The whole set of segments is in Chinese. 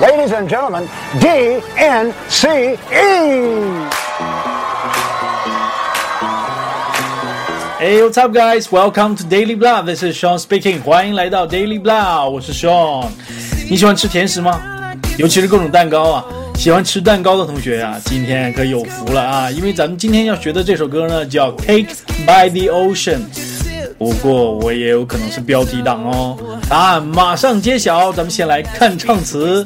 Ladies and gentlemen, DNCE. Hey, what's up, guys? Welcome to Daily Blah. This is Sean speaking. 欢迎来到 Daily Blah，我是 Sean。你喜欢吃甜食吗？尤其是各种蛋糕啊！喜欢吃蛋糕的同学啊，今天可有福了啊！因为咱们今天要学的这首歌呢，叫《Cake by the Ocean》。不过我也有可能是标题党哦。答案马上揭晓，咱们先来看唱词。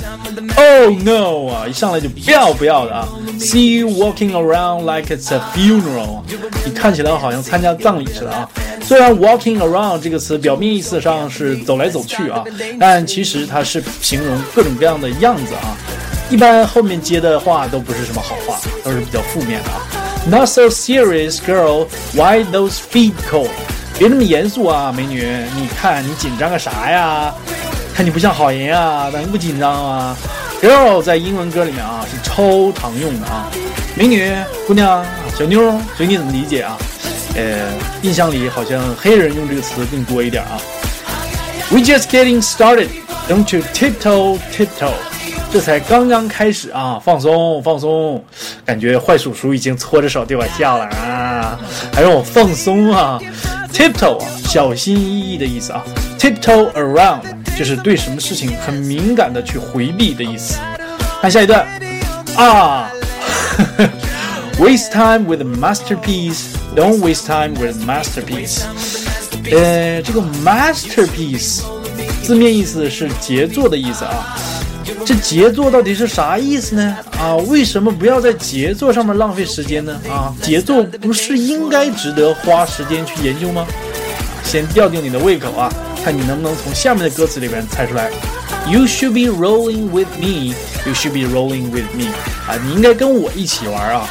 Oh no 啊，一上来就不要不要的啊！See you walking around like it's a funeral，你看起来好像参加葬礼似的啊。虽然 walking around 这个词表面意思上是走来走去啊，但其实它是形容各种各样的样子啊。一般后面接的话都不是什么好话，都是比较负面的啊。Not so serious, girl. Why those feet cold? 别那么严肃啊，美女！你看你紧张个啥呀？看你不像好人啊，咋不紧张啊？Girl 在英文歌里面啊是超常用的啊，美女、姑娘、小妞，随你怎么理解啊？呃，印象里好像黑人用这个词更多一点啊。We just getting started, don't you tiptoe, tiptoe？这才刚刚开始啊，放松放松，感觉坏叔叔已经搓着手对我笑了啊，还让我放松啊。Tiptoe 啊，小心翼翼的意思啊。Tiptoe around 就是对什么事情很敏感的去回避的意思。看下一段啊，Waste time with masterpiece，don't waste time with masterpiece。呃，这个 masterpiece 字面意思是杰作的意思啊。这杰作到底是啥意思呢？啊，为什么不要在杰作上面浪费时间呢？啊，杰作不是应该值得花时间去研究吗？先吊定你的胃口啊，看你能不能从下面的歌词里边猜出来。You should be rolling with me. You should be rolling with me. 啊，你应该跟我一起玩啊。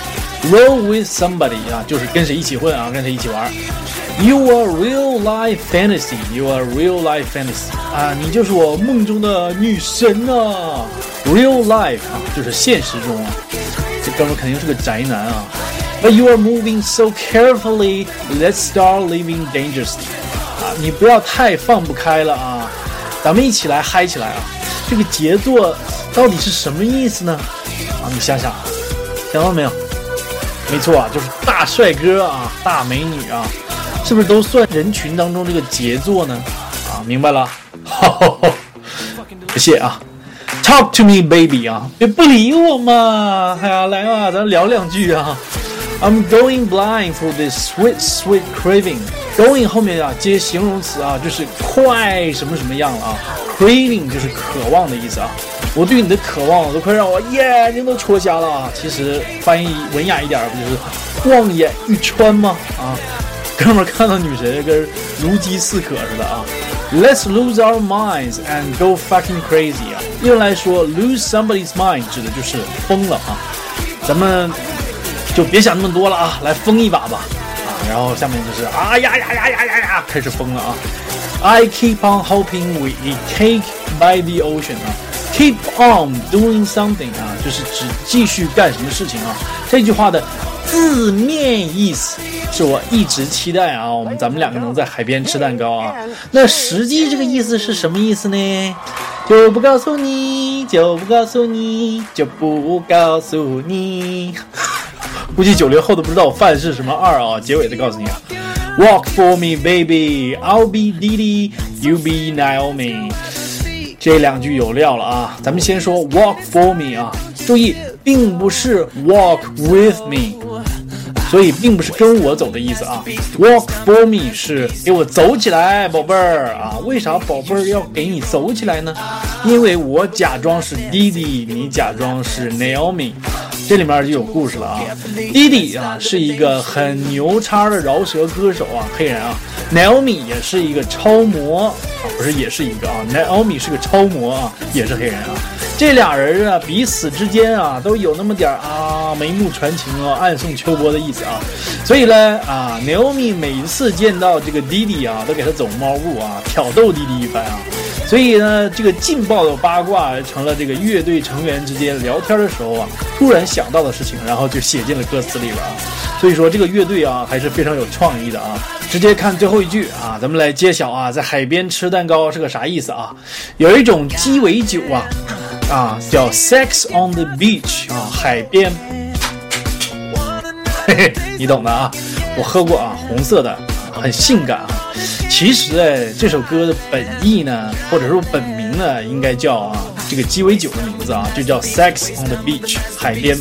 Roll with somebody 啊，就是跟谁一起混啊，跟谁一起玩。You are real life fantasy. You are real life fantasy. 啊，你就是我梦中的女神啊。Real life 啊，就是现实中啊。这哥们肯定是个宅男啊。But you are moving so carefully. Let's start living dangerously. 啊，你不要太放不开了啊。咱们一起来嗨起来啊！这个杰作到底是什么意思呢？啊，你想想啊，想到没有？没错啊，就是大帅哥啊，大美女啊，是不是都算人群当中这个杰作呢？啊，明白了，好不谢啊。Talk to me, baby 啊，别不理我嘛！哎呀，来啊，咱聊两句啊。I'm going blind for this sweet, sweet craving. Going 后面啊接形容词啊，就是快什么什么样了啊。Craving 就是渴望的意思啊。我对你的渴望都快让我眼睛都戳瞎了啊。其实翻译文雅一点，不就是望眼欲穿吗？啊，哥们看到女神跟如饥似渴似的啊。Let's lose our minds and go fucking crazy 啊！一般来说，lose somebody's mind 指的就是疯了啊。咱们就别想那么多了啊，来疯一把吧啊！然后下面就是啊呀呀呀呀呀呀，开始疯了啊！I keep on hoping we take by the ocean 啊，keep on doing something 啊，就是指继续干什么事情啊。这句话的字面意思是我一直期待啊，我们咱们两个能在海边吃蛋糕啊。那实际这个意思是什么意思呢？就不告诉你，就不告诉你，就不告诉你。估计九零后都不知道我犯的是什么二啊！结尾再告诉你啊，Walk for me, baby, I'll be Didi, you be Naomi。这两句有料了啊！咱们先说 Walk for me 啊，注意，并不是 Walk with me，所以并不是跟我走的意思啊。Walk for me 是给我走起来，宝贝儿啊！为啥宝贝儿要给你走起来呢？因为我假装是 Didi，你假装是 Naomi。这里面就有故事了啊！弟弟啊是一个很牛叉的饶舌歌手啊，黑人啊。Naomi 也是一个超模啊，不是也是一个啊，Naomi 是个超模啊，也是黑人啊。这俩人啊，彼此之间啊，都有那么点啊，眉目传情啊，暗送秋波的意思啊。所以呢，啊，Naomi 每一次见到这个弟弟啊，都给他走猫步啊，挑逗弟弟一番啊。所以呢，这个劲爆的八卦成了这个乐队成员之间聊天的时候啊，突然想到的事情，然后就写进了歌词里了啊。所以说这个乐队啊，还是非常有创意的啊。直接看最后一句啊，咱们来揭晓啊，在海边吃蛋糕是个啥意思啊？有一种鸡尾酒啊，啊，叫 Sex on the Beach 啊，海边。嘿嘿，你懂的啊，我喝过啊，红色的，很性感啊。其实哎，这首歌的本意呢，或者说本名呢，应该叫啊，这个鸡尾酒的名字啊，就叫 Sex on the Beach 海边。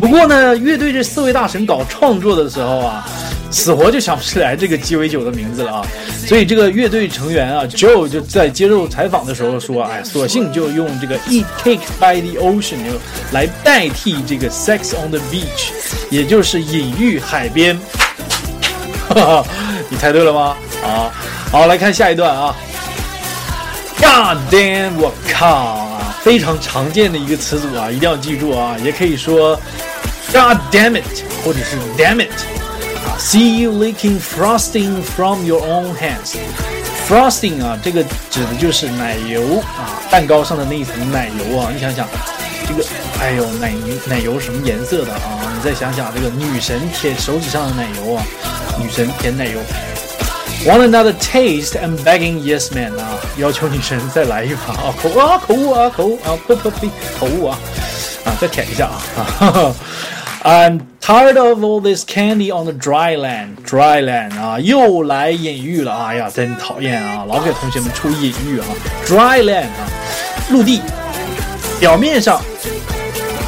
不过呢，乐队这四位大神搞创作的时候啊。死活就想不起来这个鸡尾酒的名字了啊，所以这个乐队成员啊，Joe 就在接受采访的时候说，哎，索性就用这个 Eat Cake by the Ocean 就来代替这个 Sex on the Beach，也就是隐喻海边。哈哈，你猜对了吗？啊，好，来看下一段啊。God damn，我靠啊，非常常见的一个词组啊，一定要记住啊，也可以说 God damn it，或者是 Damn it。啊 See you licking frosting from your own hands. Frosting 啊，这个指的就是奶油啊，蛋糕上的那一层奶油啊。你想想，这个，哎呦，奶奶油什么颜色的啊？你再想想这个女神舔手指上的奶油啊，女神舔奶油。Want another taste? I'm begging yes man 啊，要求女神再来一把啊，口啊口啊口啊呸呸呸，口误啊啊，再舔一下啊哈哈。I'm tired of all this candy on the dry land. Dry land 啊，又来隐喻了。哎呀，真讨厌啊，老给同学们出隐喻啊。Dry land 啊，陆地。表面上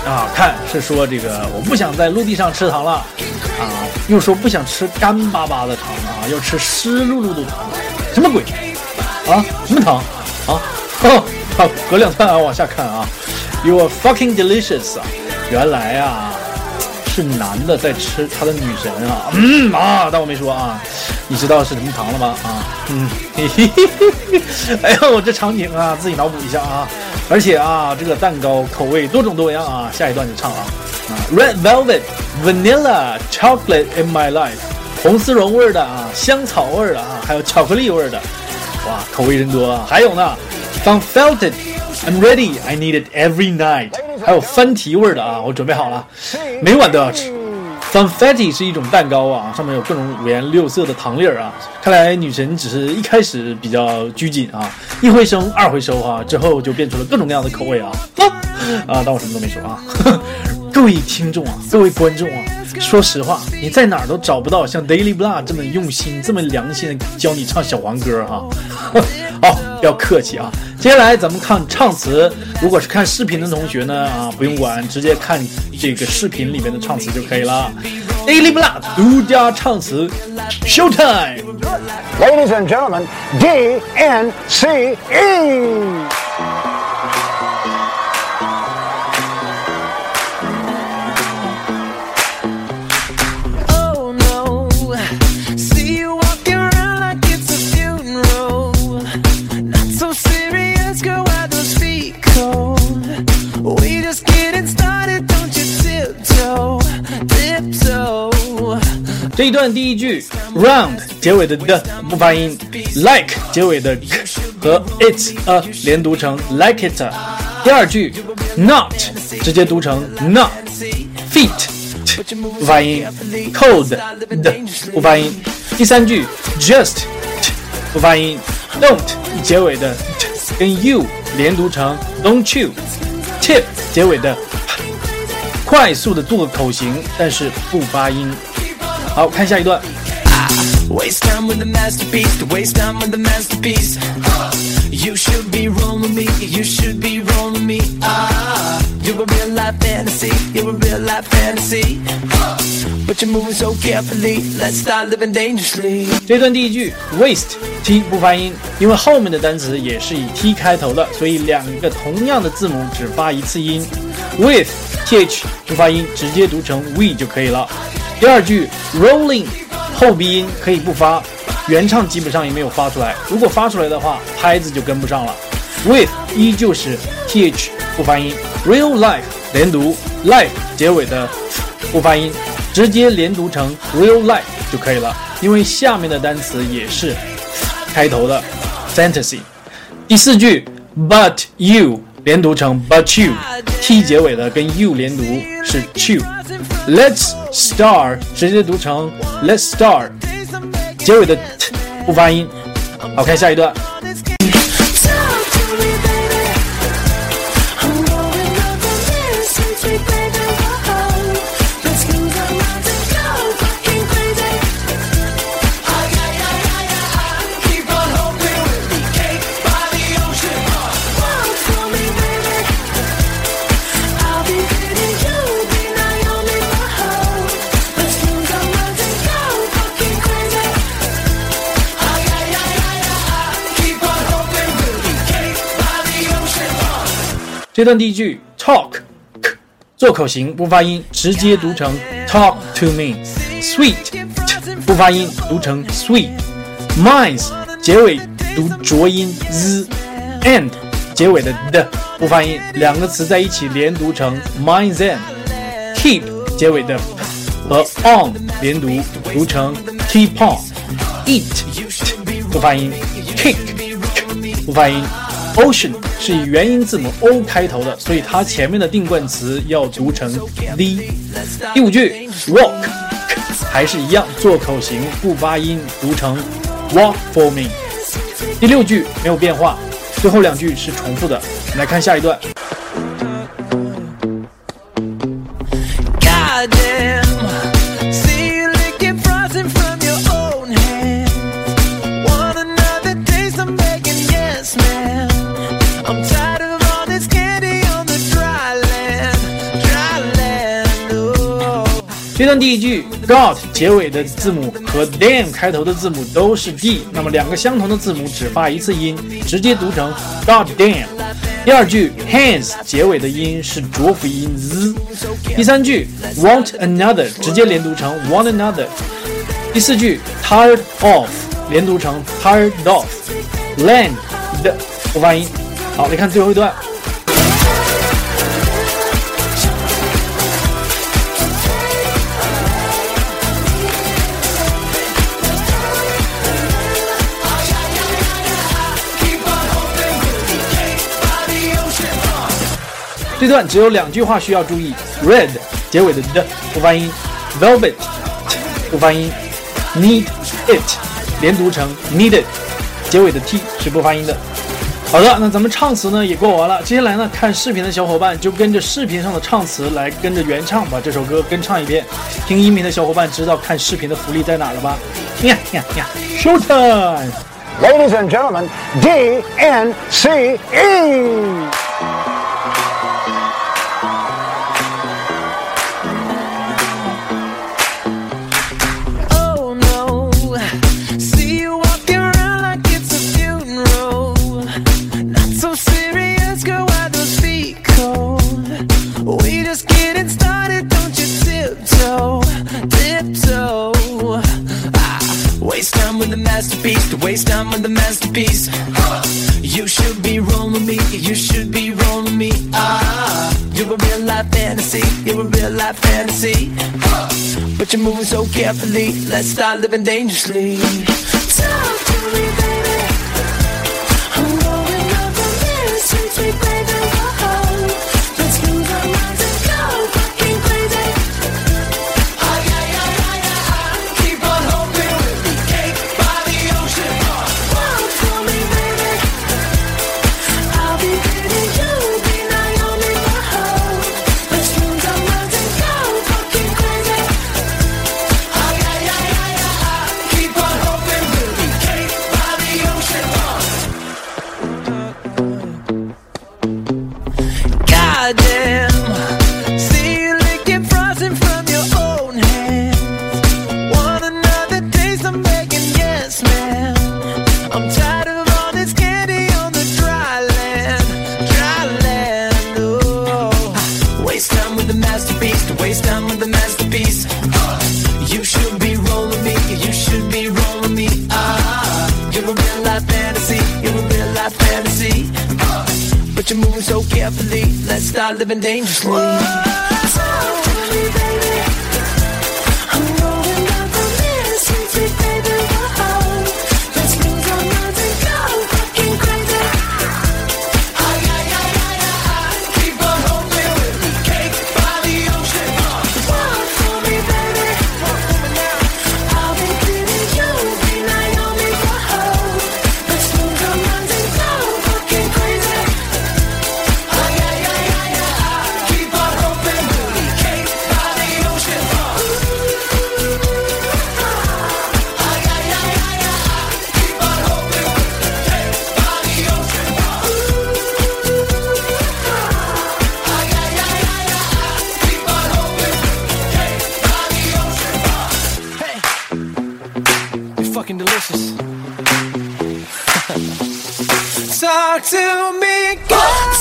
啊，看是说这个我不想在陆地上吃糖了啊，又说不想吃干巴巴的糖啊，要吃湿漉漉的糖。什么鬼啊？什么糖啊？好，隔两段啊，往下看啊。You are fucking delicious 啊，原来啊。是男的在吃他的女神啊，嗯啊，当我没说啊，你知道是什么糖了吗？啊，嗯，嘿嘿嘿嘿，哎呦，我这场景啊，自己脑补一下啊，而且啊，这个蛋糕口味多种多样啊，下一段就唱了。啊，Red Velvet Vanilla Chocolate in my life，红丝绒味的啊，香草味的啊，还有巧克力味的，哇，口味真多啊，还有呢，Found Felted I'm ready, I need it every night。还有番提味的啊，我准备好了，每晚都要吃。Funfetti 是一种蛋糕啊，上面有各种五颜六色的糖粒儿啊。看来女神只是一开始比较拘谨啊，一回生二回熟啊，之后就变出了各种各样的口味啊。啊，当我什么都没说啊。各位听众啊，各位观众啊，说实话，你在哪儿都找不到像 Daily Blah 这么用心、这么良心的教你唱小黄歌哈。好，不要客气啊。接下来咱们看唱词，如果是看视频的同学呢，啊，不用管，直接看这个视频里面的唱词就可以了。Daily Blah 独家唱词，Showtime！Ladies and gentlemen, D N C E。段第一句 round 结尾的的不发音，like 结尾的 k 和 it's a 连读成 like it。第二句 not 直接读成 not，feet 不发音，cold 的不发音。第三句 just 不发音，don't 结尾的跟 you 连读成 don't you，tip 结尾的快速的做个口型，但是不发音。好看下一段。Waste time with the masterpiece, to waste time with the masterpiece. You should be rolling me, you should be rolling me. Ah, you're a real life fantasy, you're a real life fantasy. But you're moving so carefully, let's start living dangerously. 这段第一句 waste t 不发音，因为后面的单词也是以 t 开头的，所以两个同样的字母只发一次音。with th 不发音，直接读成 we 就可以了。 第二句 rolling 后鼻音可以不发，原唱基本上也没有发出来。如果发出来的话，拍子就跟不上了。with 依旧是 th 不发音，real life 连读，life 结尾的不发音，直接连读成 real life 就可以了。因为下面的单词也是开头的 fantasy。第四句 but you 连读成 but you，t 结尾的跟 you 连读是 two。Let's start 直接读成 Let's start，结尾的 t 不发音。好，看下一段。这段第一句 talk 做口型不发音，直接读成 talk to me。sweet 不发音，读成 sweet。minds 结尾读浊音 z，and 结尾的的不发音，两个词在一起连读成 minds and。keep 结尾的和 on 连读，读成 keep on。eat 不发音，kick 不发音。Ocean 是以元音字母 O 开头的，所以它前面的定冠词要读成 the。第五句 walk 还是一样做口型不发音，读成 walk for me。第六句没有变化，最后两句是重复的。来看下一段。第一句 got 结尾的字母和 damn 开头的字母都是 d，那么两个相同的字母只发一次音，直接读成 god damn。第二句 hands 结尾的音是浊辅音 z。第三句 want another 直接连读成 want another。第四句 tired of 连读成 tired of。land 的不发音。好，来看最后一段。这段只有两句话需要注意：red 结尾的的不发音，velvet 不发音，need it 连读成 needed，结尾的 t 是不发音的。好的，那咱们唱词呢也过完了，接下来呢看视频的小伙伴就跟着视频上的唱词来跟着原唱把这首歌跟唱一遍。听音频的小伙伴知道看视频的福利在哪了吧？呀呀呀，show time！Ladies and gentlemen，D N C E。You're moving so carefully, let's start living dangerously. Talk start living dangerously. Talk to me, girl. Talk to me, baby.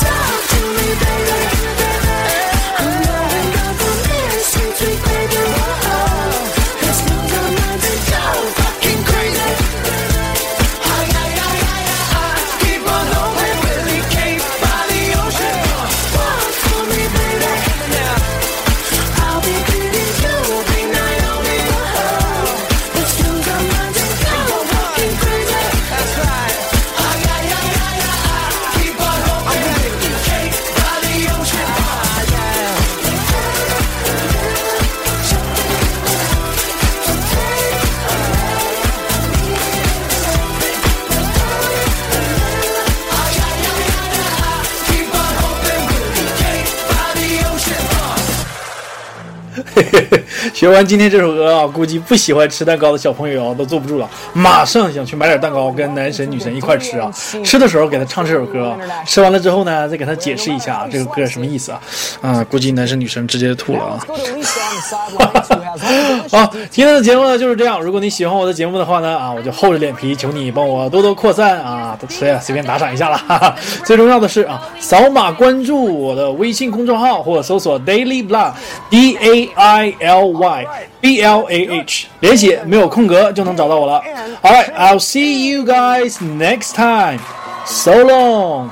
学完今天这首歌啊，估计不喜欢吃蛋糕的小朋友啊都坐不住了，马上想去买点蛋糕跟男神女神一块吃啊！吃的时候给他唱这首歌，吃完了之后呢，再给他解释一下这个歌什么意思啊？啊，估计男神女神直接吐了啊！好，今天的节目呢就是这样。如果你喜欢我的节目的话呢，啊，我就厚着脸皮求你帮我多多扩散啊，随随便打赏一下了。最重要的是啊，扫码关注我的微信公众号或者搜索 Daily Blah，D A I L Y B L A H，连写没有空格就能找到我了。All right, I'll see you guys next time. So long.